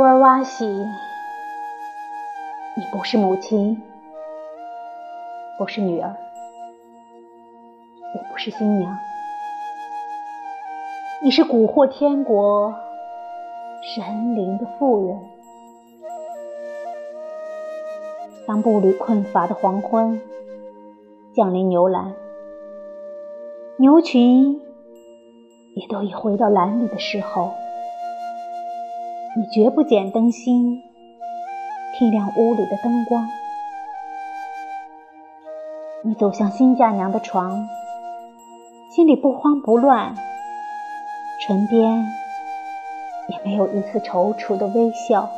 乌尔瓦西，你不是母亲，不是女儿，也不是新娘，你是蛊惑天国神灵的妇人。当步履困乏的黄昏降临牛栏，牛群也都已回到栏里的时候。你绝不剪灯芯，替亮屋里的灯光。你走向新嫁娘的床，心里不慌不乱，唇边也没有一丝踌躇的微笑。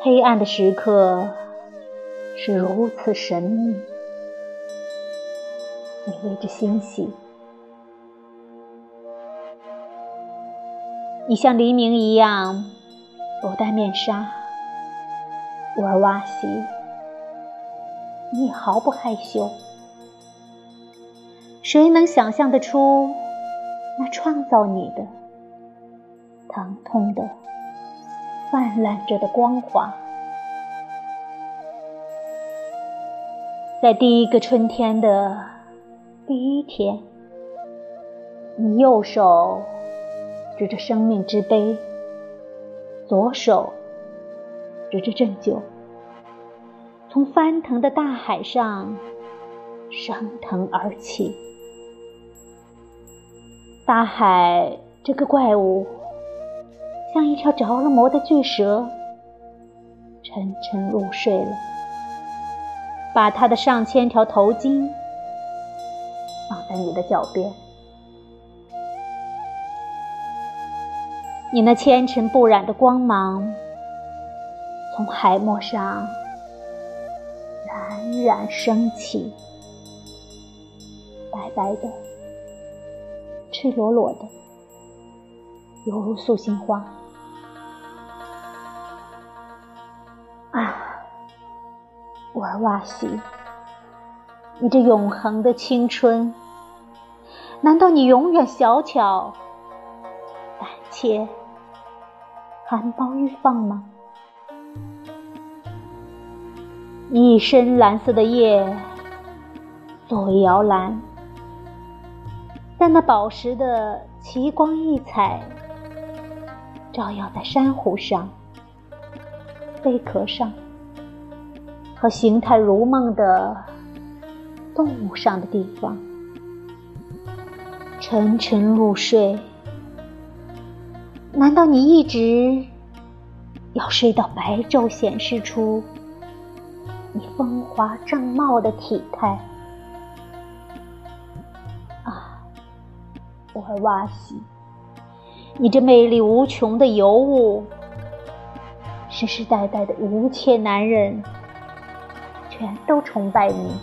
黑暗的时刻是如此神秘，你为之欣喜。你像黎明一样不戴面纱，乌尔瓦西，你也毫不害羞。谁能想象得出那创造你的、疼痛的、泛滥着的光华？在第一个春天的第一天，你右手。指着生命之杯，左手指着正酒，从翻腾的大海上升腾而起。大海这个怪物，像一条着了魔的巨蛇，沉沉入睡了，把它的上千条头巾放在你的脚边。你那纤尘不染的光芒，从海漠上冉冉升起，白白的、赤裸裸的，犹如素心花。啊，沃尔瓦西，你这永恒的青春，难道你永远小巧、胆怯？含苞欲放吗？一身蓝色的夜作为摇篮，但那宝石的奇光异彩，照耀在珊瑚上、贝壳上和形态如梦的动物上的地方，沉沉入睡。难道你一直要睡到白昼显示出你风华正茂的体态？啊，沃尔瓦西，你这魅力无穷的尤物，世世代代的一切男人全都崇拜你，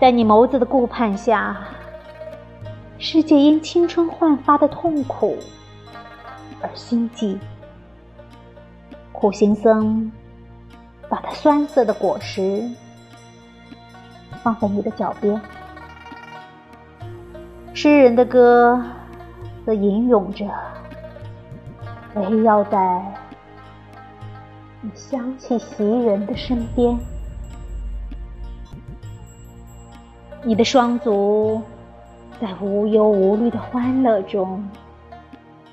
在你眸子的顾盼下。世界因青春焕发的痛苦而心悸。苦行僧把它酸涩的果实放在你的脚边，诗人的歌则吟咏着，围绕在你香气袭人的身边。你的双足。在无忧无虑的欢乐中，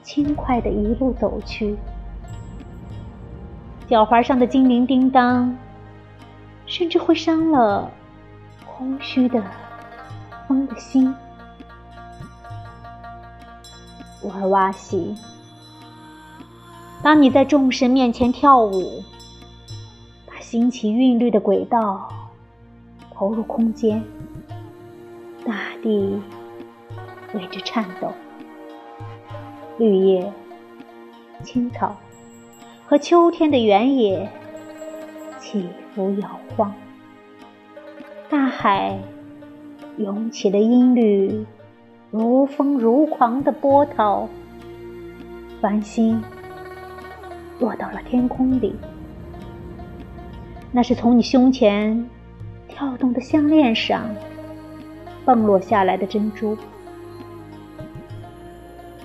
轻快的一路走去，脚踝上的精灵叮当，甚至会伤了空虚的风的心。沃尔瓦西，当你在众神面前跳舞，把新奇韵律的轨道投入空间，大地。为之颤抖，绿叶、青草和秋天的原野起伏摇晃，大海涌起的音律如风如狂的波涛，繁星落到了天空里，那是从你胸前跳动的项链上蹦落下来的珍珠。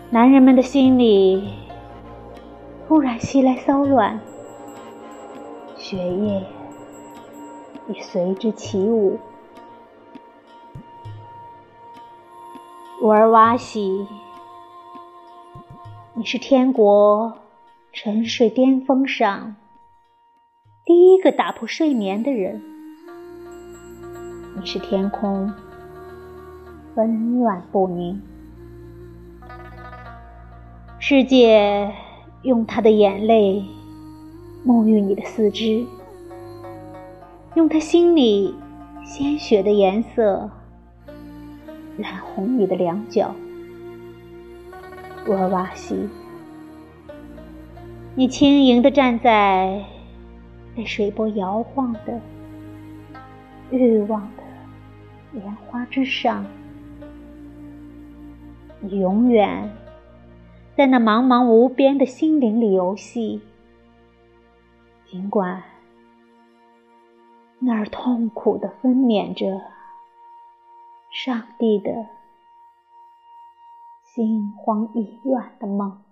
男人们的心里突然袭来骚乱，血液也随之起舞。乌尔瓦西，你是天国沉睡巅峰上第一个打破睡眠的人，你是天空纷乱不宁。世界用他的眼泪沐浴你的四肢，用他心里鲜血的颜色染红你的两脚。沃尔瓦西，你轻盈地站在被水波摇晃的欲望的莲花之上，你永远。在那茫茫无边的心灵里游戏，尽管那儿痛苦的分娩着上帝的心慌意乱的梦。